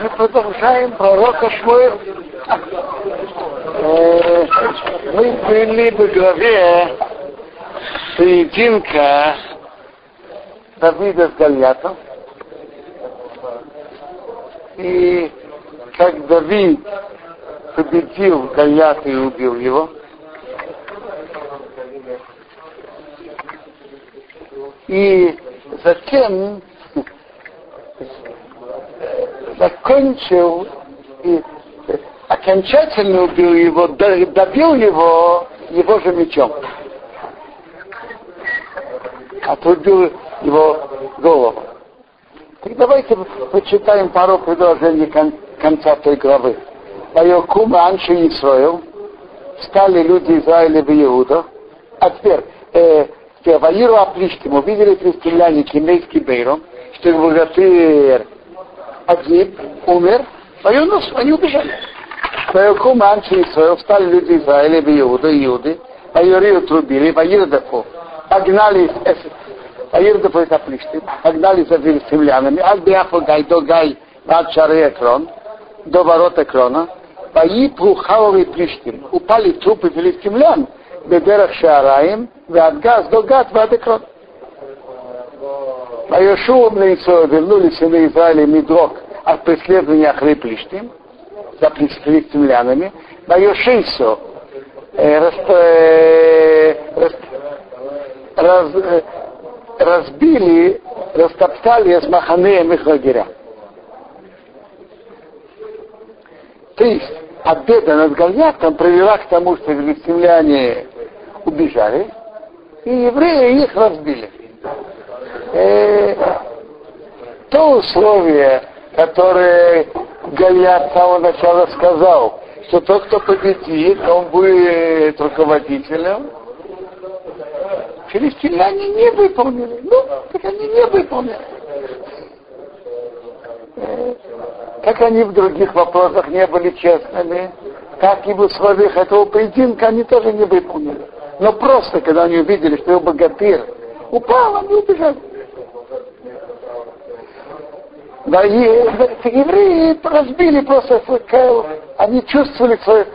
Мы продолжаем пророка Шмуэл. Э, мы были в главе поединка Давида с Гольятом. И как Давид победил Гольята и убил его, и затем закончил и окончательно убил его, добил его его же мечом. Отрубил его голову. Так давайте почитаем пару предложений кон- конца той главы. Вайокума Анши Исраил, стали люди Израиля в Иуда. А теперь, э, Ваиру Аплиштим, увидели филистимляне Кимейский Бейром, что его богатырь погиб, умер, Ваюнус, они убежали. Вайокума Анши Исраил, встали люди Израиля в Иуда, Иуды, Вайори отрубили, Ваирдаху, погнали Ваирдаху это Аплиштим, погнали за филистимлянами, Альбиафу Гай, до Гай, над Шары Экрон, до ворот Экрона, Ваипру Хавовый Плиштим, упали трупы филистимлян, Бедерах Шаараим, Вадгаз, до Гад, Вадекрон. Вайошуам на Исраил вернулись на Израиле Мидрок от преследования Ахры Плиштим, за филистимлянами, Вайошейсо, раз, э, раз, раз, э, разбили, растоптали с Маханеем их лагеря. То есть победа над Гольятом привела к тому, что филистимляне убежали, и евреи их разбили. Э, то условие, которое Гольят с самого начала сказал, что тот, кто победит, он будет руководителем, филистимляне не выполнили. Ну, так они не выполнили. Э, как они в других вопросах не были честными, так и в условиях этого поединка они тоже не выполнили. Но просто, когда они увидели, что его богатырь упал, они убежали. Да, и, евреи разбили просто, они чувствовали свое,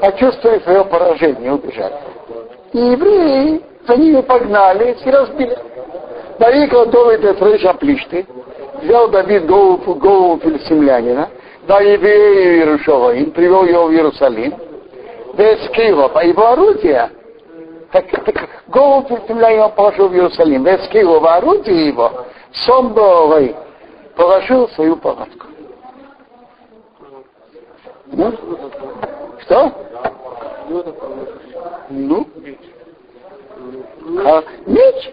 почувствовали свое поражение, убежали. И евреи за ними погнали и разбили. Давид от Рейша Плишты, взял Давид голову, голову филистимлянина, да еврею Иерушалаим, привел его в Иерусалим, без Киева, по его орудия, так, так голову филистимлянина положил в Иерусалим, без Киева, орудие его, Сомбовой, положил свою палатку. Ну? Что? Ну? А, меч?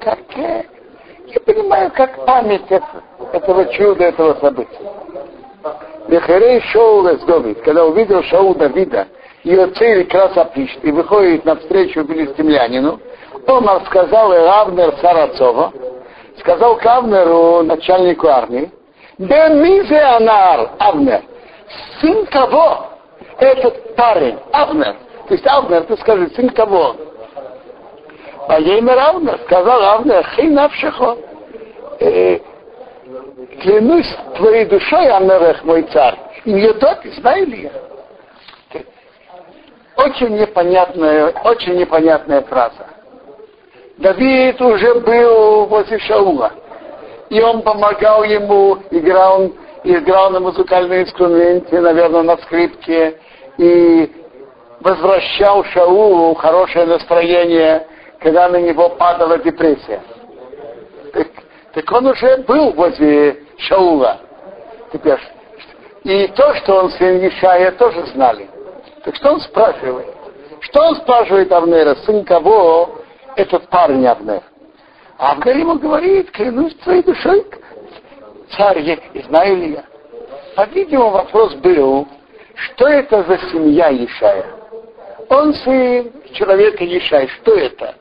Как, я понимаю, как память этого чуда, этого события. Бехерей Шоу Давид, когда увидел Шоу Давида, ее цель красопишет и выходит навстречу филистимлянину, он сказал Равнер Сарацова, сказал Кавнеру, начальнику армии, Бен Мизе Анар, Авнер, сын кого? Этот парень, Авнер. То есть Авнер, ты скажи, сын кого? А имя Авнер, сказал Авнер, Хинавшихо. Э, клянусь твоей душой, Авнерех, мой царь. И не тот, знаю ли я? Очень непонятная, очень непонятная фраза. Давид уже был возле Шаула. И он помогал ему, играл, играл на музыкальном инструменте, наверное, на скрипке, и возвращал Шаулу хорошее настроение, когда на него падала депрессия. Так, так он уже был возле Шаула. Теперь. И то, что он сын Ишая, тоже знали. Так что он спрашивает? Что он спрашивает Авнера? Сын кого этот парень Авнер? А Авнер ему говорит, клянусь твоей душой, царь, я, и знаю ли я. По-видимому, вопрос был, что это за семья Ишая? Он сын человека Ишая. Что это?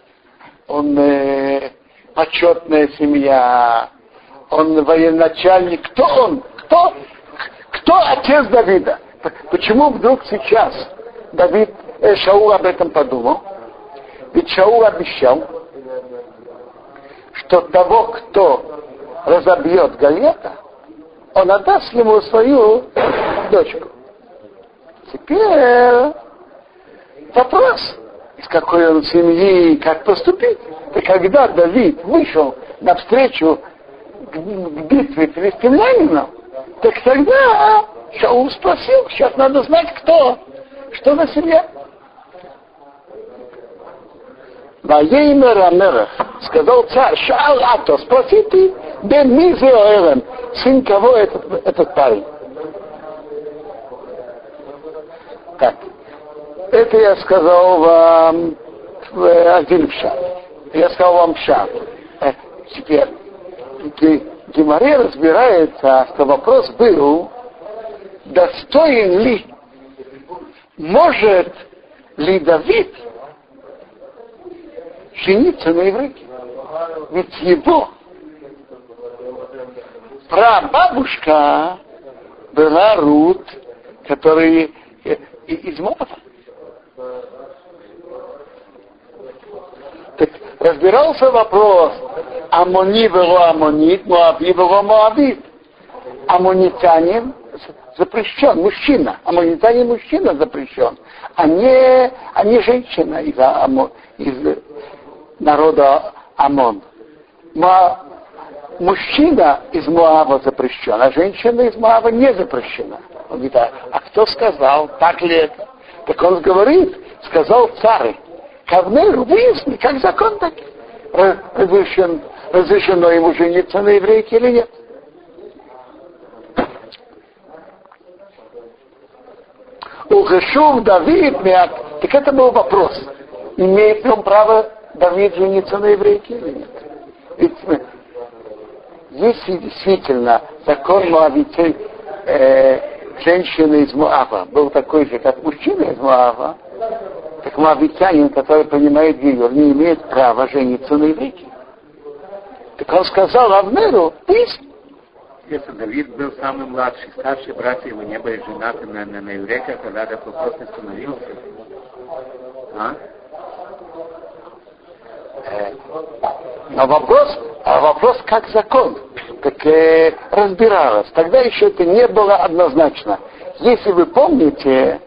Он э, почетная семья, он военачальник. Кто он? Кто? Кто отец Давида? Почему вдруг сейчас Давид э, Шаул об этом подумал. Ведь Шаул обещал, что того, кто разобьет Галета, он отдаст ему свою дочку. Теперь вопрос, из какой он семьи, как поступить. И когда Давид вышел навстречу к, к битве филистимлянина, так тогда Шаул спросил, сейчас надо знать, кто, что на семье. Ваеймер Амерах, сказал царь, Шаал Ато, спроси ты, Бен Мизе Оэлем, сын кого этот, этот парень? Так, это я сказал вам один в шаг. Я сказал вам шаг. Э, теперь, Геморе разбирается, что вопрос был, достоин ли, может ли Давид жениться на еврейке? Ведь его прабабушка была Рут, который из Моава. Так разбирался вопрос, Амони было Амонит, Моаби было Моабит. Амонитянин запрещен, мужчина. Амонитянин мужчина запрещен, а не, а не женщина из, из народа Амон. Ма, мужчина из Моава запрещен, а женщина из Моава не запрещена. Он говорит, а, а кто сказал, так ли это? Так он говорит, сказал царь, Кавнеру, выясни, как закон так разрешен, разрешено ему жениться на еврейке или нет. Ухашув Давид, так это был вопрос. Имеет ли он право Давид жениться на еврейке или нет? Ведь если действительно закон Моавитей э, женщины из Моава был такой же, как мужчина из Моава, так моавитянин, который понимает ее, не имеет права жениться на еврейке. Так он сказал Авнеру, ты если Давид был самый младший, старшие братья его не были женаты на, на, на еврейках, этот вопрос не становился. А? А вопрос, а вопрос как закон, как э, разбиралось. Тогда еще это не было однозначно. Если вы помните,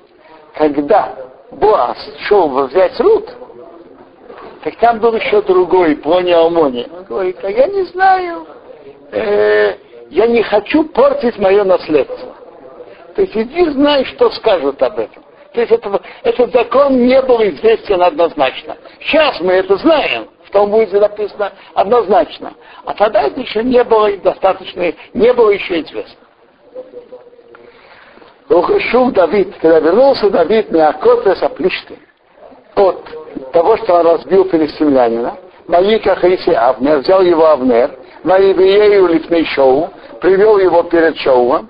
когда Боас шел взять Рут, так там был еще другой, Плони Алмони. Он говорит, а я не знаю, э, я не хочу портить мое наследство. То есть иди знай, что скажут об этом. То есть это, этот закон не был известен однозначно. Сейчас мы это знаем, в том будет написано однозначно. А тогда это еще не было достаточно, не было еще известно. Ухашув Давид, когда вернулся Давид Меакотес Аплишты, от того, что он разбил филистимлянина, Маика Хаиси Авнер, взял его Авнер, Маивиею Лифней Шоу, привел его перед Шоуом,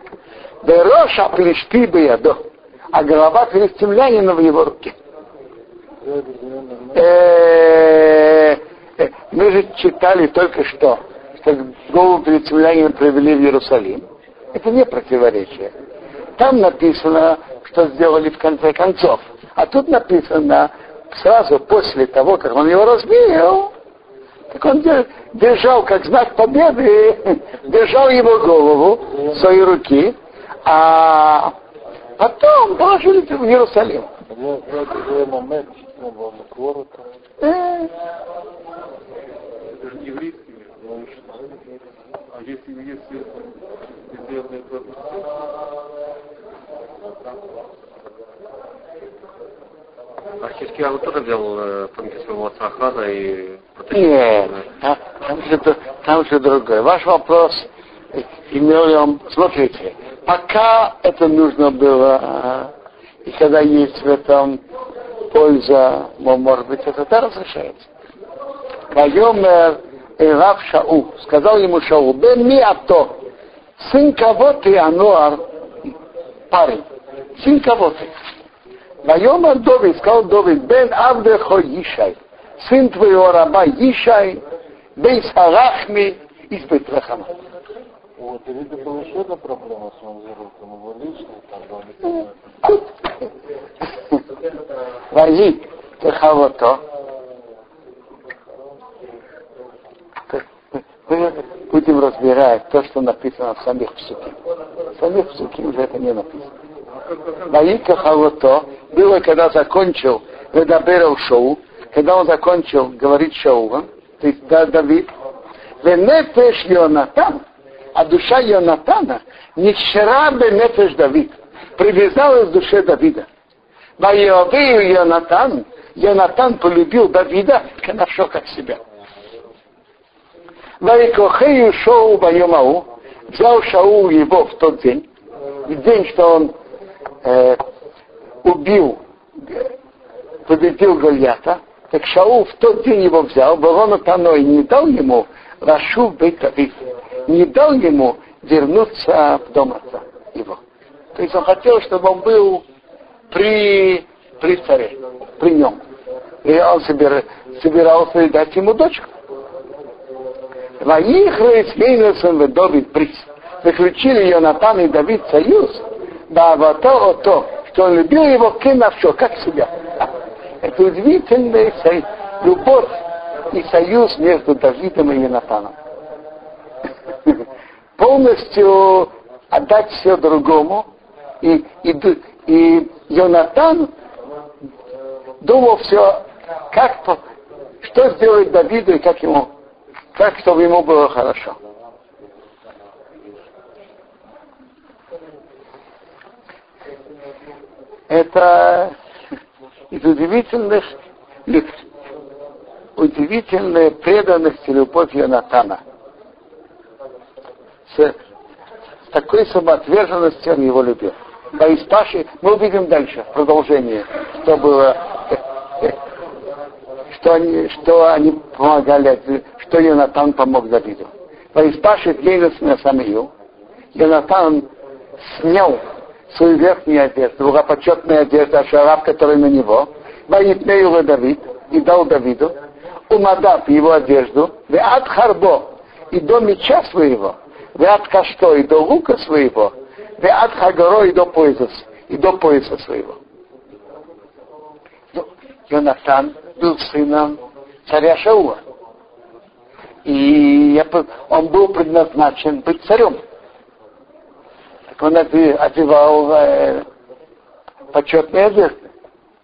Бероша Аплишты Беядо, а голова филистимлянина в его руке. Э, э, мы же читали только что, что голову филистимлянина привели в Иерусалим. Это не противоречие. Там написано, что сделали в конце концов. А тут написано, сразу после того, как он его разбил, так он держал, как знак победы, держал его голову своей руки, а потом положили в Иерусалим. Же еврейский мир. А если, если сделанные а Хискиягу тоже взял э, помните своего отца Ахаза и Нет, там, там, же, там же другое. Ваш вопрос имел ли он... Смотрите, пока это нужно было, и когда есть в этом польза, может быть, это да разрешается. Вайомер Ирав Шау, сказал ему Шау, бен ми ато, сын кого ты, Ануар, парень, сын кого ты? Вайомер Довид, сказал Довид, бен Авдехо Ишай, сын твоего раба Ишай, бен Сарахми из Бетрахама. У Давида была еще одна проблема с Манзерутом, его там был Ваи Техавото. Мы будем разбирать то, что написано в самих псуки. В самих псуки уже это не написано. Ваи Техавото было, когда закончил Ведаберов Шоу, когда он закончил говорить то есть да, Давид, Венефеш Йонатан, а душа Йонатана, не вчера бы Нефеш Давид, привязалась к душе Давида. Ваиовею Йонатан, Йонатан полюбил Давида, нашел как себя. Ваикохею Шоу Байомау, взял Шаул его в тот день, в день, что он э, убил, победил Гольята, так Шаул в тот день его взял, Барона Таной не дал ему Рашу Бейтавив, не дал ему вернуться в дом отца его. То есть он хотел, чтобы он был при, при царе, при нем. И он собир, собирался дать ему дочку. Ваихры с Мейнесом в Давид приз. Заключили Йонатан и Давид союз, да вот то, то, что он любил его кинавшо, как себя. Это удивительная любовь и союз между Давидом и Йонатаном. Полностью отдать все другому, и, и, и Йонатан думал все, как, что сделать Давиду и как ему, как чтобы ему было хорошо. Это из удивительных удивительная преданность и любовь Йонатана. С, с такой самоотверженностью он его любил. Да из Паши мы увидим дальше, продолжение, что было, что они, что они помогали, что Йонатан помог Давиду. Во Испаше Гейнес на Самию, Йонатан снял свою верхнюю одежду, благопочетную одежду, шараб, который на него, Ваитнею Давид, и дал Давиду, умадав его одежду, в от харбо, и до меча своего, в от кашто, и до лука своего, в от хагаро, и до пояса, и до пояса своего. Ну, Йонатан был сыном царя Шаула. И он был предназначен быть царем. Он одевал э, почетные одежды.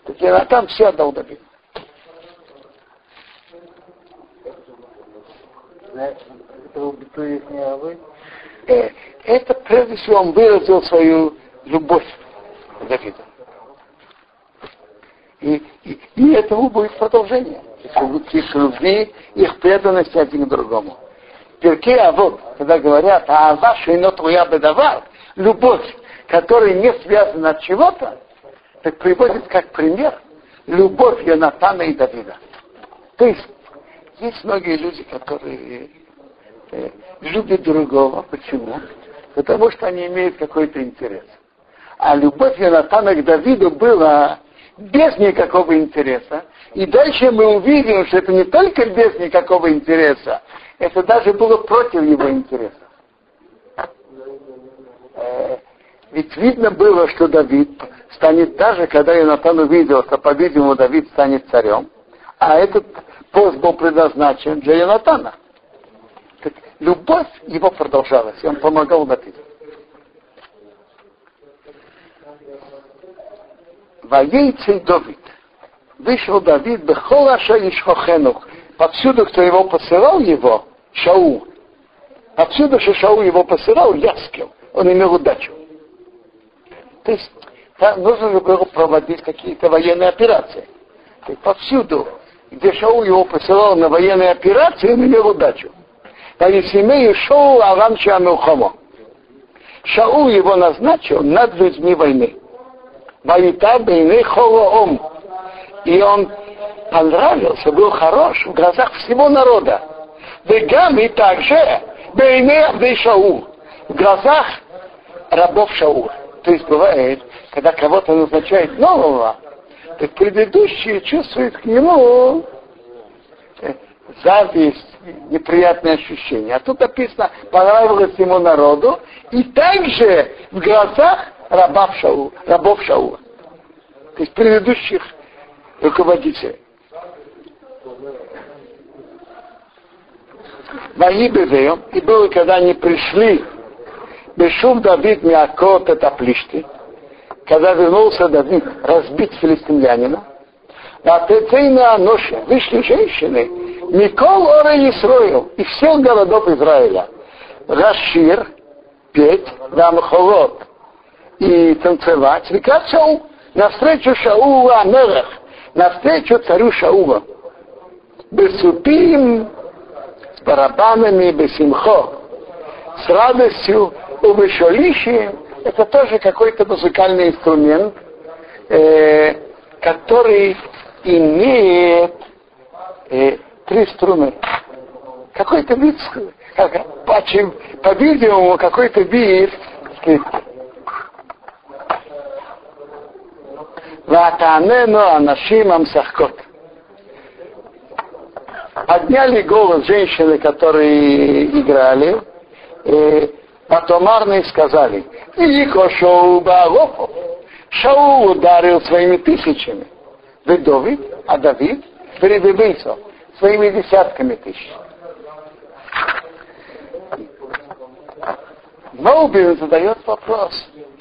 Так Йонатан все отдал Авы? Э, это прежде всего он выразил свою любовь к Давиду. И, и, и этому будет продолжение. Их любви, их преданности один к другому. Перке, а вот, когда говорят, а ваша ино твоя бедовар, любовь, которая не связана от чего-то, так приводит как пример любовь Йонатана и Давида. То есть есть многие люди, которые э, любят другого. Почему? Потому что они имеют какой-то интерес. А любовь Янатана к Давиду была без никакого интереса. И дальше мы увидим, что это не только без никакого интереса, это даже было против его интереса. Э, ведь видно было, что Давид станет даже, когда Янатан увидел, что, по-видимому, Давид станет царем, а этот пост был предназначен для Йонатана. Так любовь его продолжалась, и он помогал Давиду. Воейцей Давид. Вышел Давид, Бехолаша Ишхохенух. Повсюду, кто его посылал его, Шау. Отсюда, что Шау его посылал, Яскел. Он имел удачу. То есть, нужно было проводить какие-то военные операции. То есть, повсюду где Шаул его посылал на военные операции, он имел удачу. А семей Шоу Авам Шамилхомо. Шаул его назначил над людьми войны. Ваита Бейны Холоом. И он понравился, был хорош в глазах всего народа. Вегам и также Бейны Абдей Шаул. В глазах рабов Шаула. То есть бывает, когда кого-то назначают нового, так предыдущие чувствуют к нему э, зависть, неприятные ощущения. А тут написано, понравилось ему народу, и также в глазах рабов Шаула. Рабов Шаула. То есть предыдущих руководителей. Ваибевеем, и было, когда они пришли, Бешум Давид Миакот это плишти, когда вернулся Давид разбить филистимлянина, а Тецейна Аноша, вышли женщины, Микол Ора Исроил, из всех городов Израиля, Рашир, петь, Дамхолот, и танцевать, Викат Шаул, навстречу Шаула Амелах, навстречу царю Шаула. Бесупим, с барабанами, бесимхо, с радостью, убешолищем, это тоже какой-то музыкальный инструмент, э, который имеет э, три струны. Какой-то вид, как, по-видимому, какой-то вид скрипки. Ватанену анашим амсахкот. Подняли голос женщины, которые играли, и потомарные сказали, Ико Шоу Баалопу. Шоу ударил своими тысячами. Вы Давид, а Давид перебивился своими десятками тысяч. Моубин задает вопрос,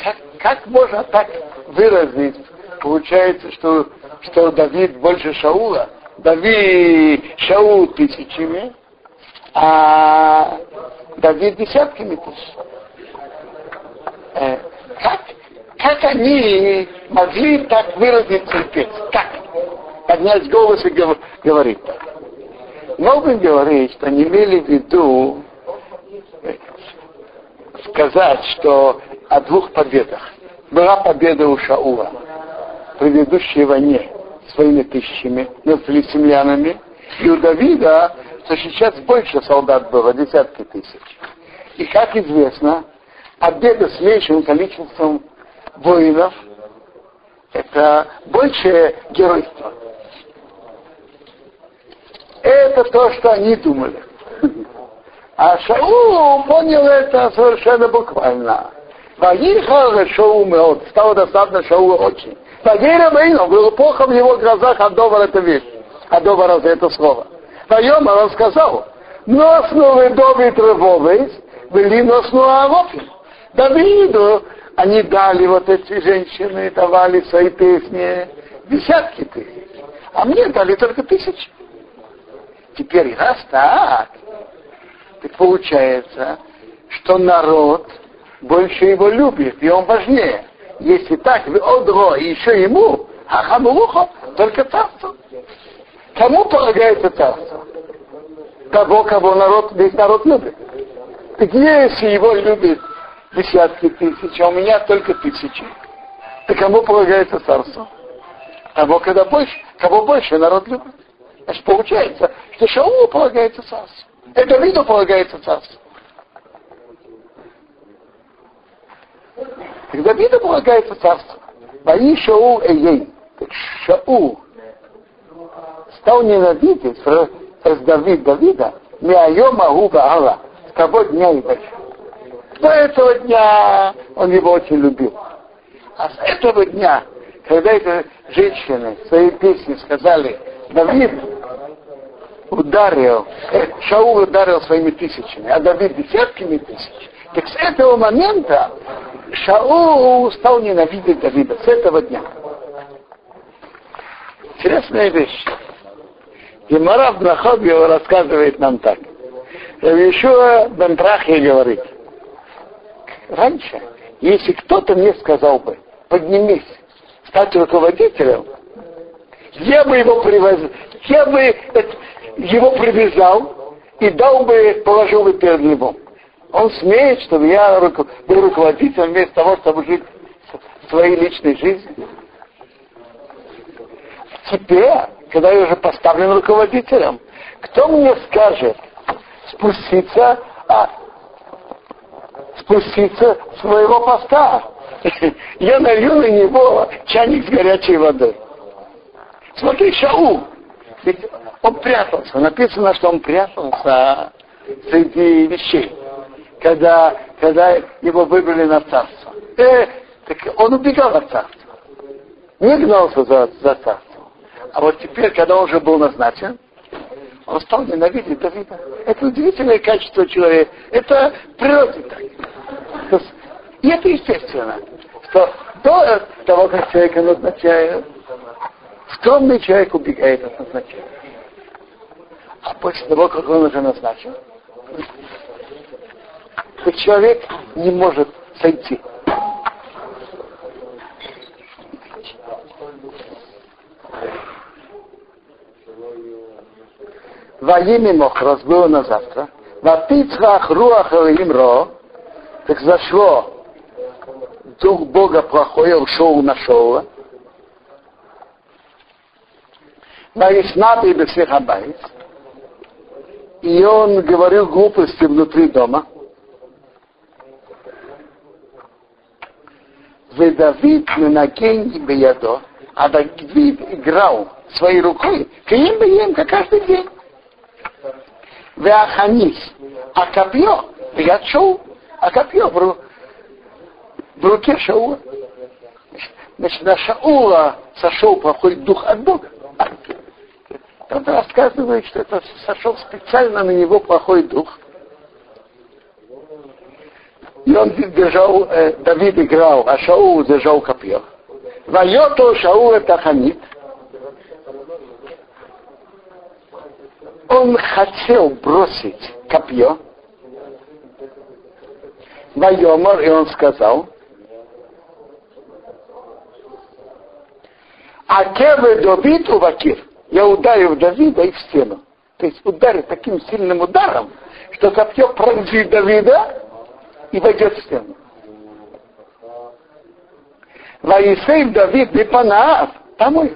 как, как можно так выразить получается, что, что Давид больше Шаула. Давид Шаул тысячами, а Давид десятками тысяч. Э, как, как они могли так выразить терпеть? Как? Поднять голос и говорить так. Новый говорит, что они имели в виду э, сказать, что о двух победах. Была победа у Шаула предыдущей войне своими тысячами над филистимлянами, и у Давида, что сейчас больше солдат было, десятки тысяч. И как известно, победа с меньшим количеством воинов – это большее геройство. Это то, что они думали. А Шаул понял это совершенно буквально. Ваихал Шаул меот. Стало достаточно Шаула очень. Вагейра Бейну, было плохо в его глазах, а Довар это вещь. А Довар это слово. Поем, он сказал, носну вы Давид Ревовейс, были носну Авопи. Давиду они дали вот эти женщины, давали свои песни десятки тысяч. А мне дали только тысячи. Теперь раз так, так получается, что народ больше его любит, и он важнее. Если так, вы одро, и еще ему, а хамулухо, только царство. Кому полагается царство? Того, кого народ, весь народ любит. Так если его любит десятки тысяч, а у меня только тысячи, то кому полагается царство? Того, когда больше, кого больше народ любит. Значит, получается, что Шаулу полагается царство. Это виду полагается царство. Так Давиду полагается царство. Бои Шаул Эйей. Так Шаул стал ненавидеть с Давид Давида Миайома Губа Алла с того дня и дальше. До этого дня он его очень любил. А с этого дня, когда эти женщины в своей песне сказали, Давид ударил, э, Шаул ударил своими тысячами, а Давид десятками тысяч, так с этого момента Шаул стал ненавидеть Давида с этого дня. Интересная вещь. И Марав Нахобьева рассказывает нам так. Еще Бен Прахе говорит, раньше, если кто-то мне сказал бы, поднимись, стать руководителем, я бы его привез, я бы его привязал и дал бы, положил бы перед львом. Он смеет, чтобы я был руководителем вместо того, чтобы жить своей личной жизнью. Теперь, когда я уже поставлен руководителем, кто мне скажет спуститься, а, спуститься с своего поста? Я налью на него чайник с горячей водой. Смотри, Шаул, ведь он прятался. Написано, что он прятался среди вещей когда, когда его выбрали на царство. Э, так он убегал от царства. Не гнался за, за царство. А вот теперь, когда он уже был назначен, он стал ненавидеть Давида. Это удивительное качество человека. Это природа так. И это естественно, что до того, как человека назначают, скромный человек убегает от назначения. А после того, как он уже назначен, то человек не может сойти. Ваими Мохрос было на завтра. Ватицхах руах ро, так зашло дух Бога плохой, ушел шоу. Ваиснат и Бесехабайт. И он говорил глупости внутри дома. Давид Менакен и Беядо, а Давид играл своей рукой, Каим Беем, как каждый день. Веаханис, а копье, я шоу, а копье в, в руке Шаула. Значит, на Шаула сошел плохой дух от Бога. Кто-то рассказывает, что это сошел специально на него плохой дух. И он держал, э, Давид играл, а Шаул держал копье. Вайото Шаул это ханит. Он хотел бросить копье. Вайомар, и он сказал, А кевы Давид увакир я ударю Давида и в стену. То есть ударю таким сильным ударом, что копье пронзит Давида и войдет в стену. Ваисейв Давид Бипанаав, помой.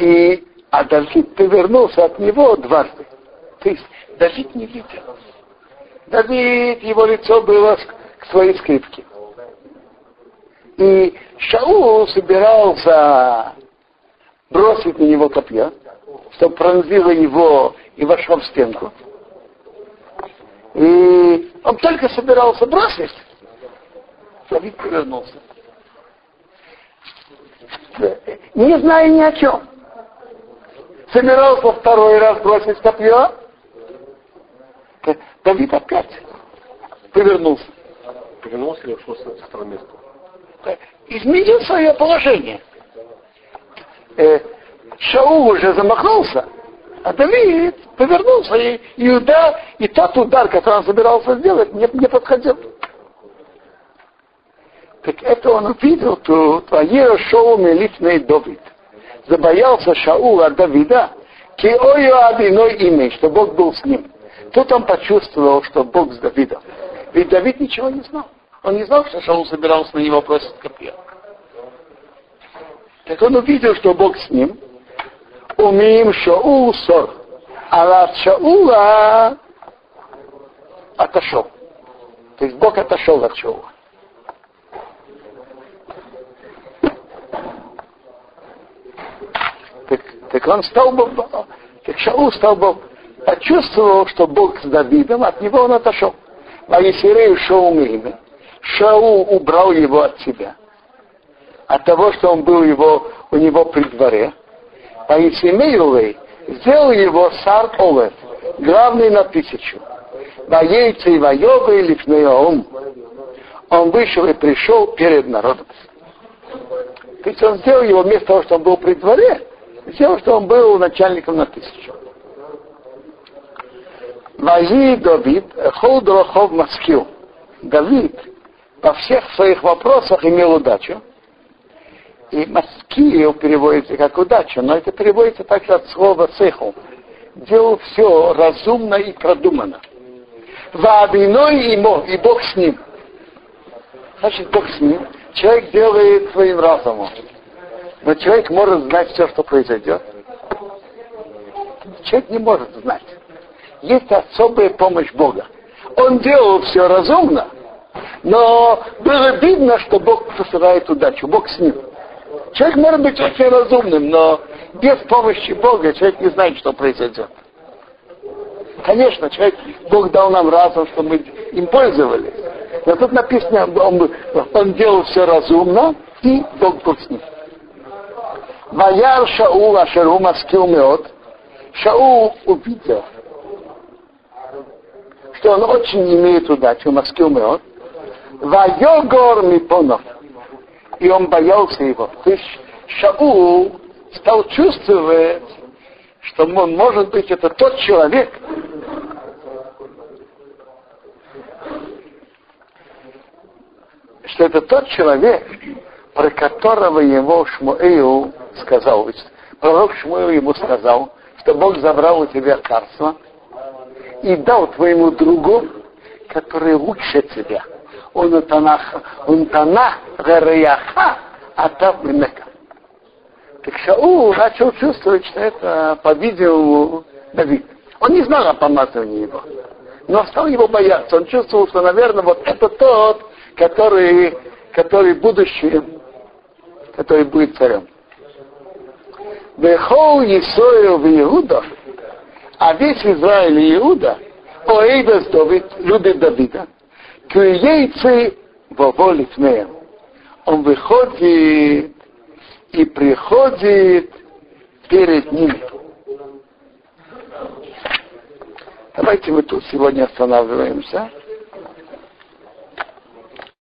И, а Давид повернулся от него дважды. То есть Давид не видел. Давид, его лицо было к своей скрипке. И Шаул собирался бросить на него копье, чтобы пронзило его и вошло в стенку. И он только собирался бросить, Давид повернулся. Не зная ни о чем. Собирался второй раз бросить копье. Давид опять повернулся. Повернулся или ушел с второго места? изменил свое положение. Э, Шаул уже замахнулся, а Давид повернулся, и, и, удар, и тот удар, который он собирался сделать, не, не подходил. Так это он увидел тут, а Шоу Мелифный Давид. Забоялся Шаул от Давида, Киою одиной имя, что Бог был с ним. Тут он почувствовал, что Бог с Давидом. Ведь Давид ничего не знал. Он не знал, что Шаул собирался на него бросить копье. Так он увидел, что Бог с ним. Умеем Шаул сор. А от Шаула отошел. То есть Бог отошел от Шаула. Так, он стал бы, так Шаул стал бы, почувствовал, что Бог с Давидом, от него он отошел. А Есирею Шоу имя. Шаул убрал его от себя. От того, что он был его, у него при дворе. А Исимейлей сделал его сар Олев, главный на тысячу. Воейцы и воебы лифнеом. Он вышел и пришел перед народом. То есть он сделал его вместо того, что он был при дворе, сделал, что он был начальником на тысячу. Вази Давид, Холдрохов Маскил. Давид во всех своих вопросах имел удачу. И маскию переводится как удача, но это переводится также от слова цеху. Делал все разумно и продуманно. Вообиной ему, и Бог с ним. Значит, Бог с ним. Человек делает своим разумом. Но человек может знать все, что произойдет. Человек не может знать. Есть особая помощь Бога. Он делал все разумно, но было видно, что Бог посылает удачу, Бог с ним. Человек может быть очень разумным, но без помощи Бога человек не знает, что произойдет. Конечно, человек, Бог дал нам разум, чтобы мы им пользовались. Но тут написано, он, он делал все разумно, и Бог был с ним. Ваяр Шаул Ашеру Маскил Меот. Шаул увидел, что он очень имеет удачу, Маскил Меот. Вайогор Мипонов. И он боялся его. То есть Шаул стал чувствовать, что он, может быть, это тот человек, что это тот человек, про которого его Шмуэю сказал, пророк Шмуэл ему сказал, что Бог забрал у тебя царство и дал твоему другу, который лучше тебя. Он утанах, он танах, гараяха, а там. Так Шаул начал чувствовать, что это, по-видимому, Давид. Он не знал о помазании его, но стал его бояться. Он чувствовал, что, наверное, вот это тот, который, который будущий, который будет царем. Бехол Исоил в Иуда, а весь Израиль и Иуда, Оэйдас Давид, любит Давида, Кюейцы воволит меем. Он выходит и приходит перед ним. Давайте мы тут сегодня останавливаемся.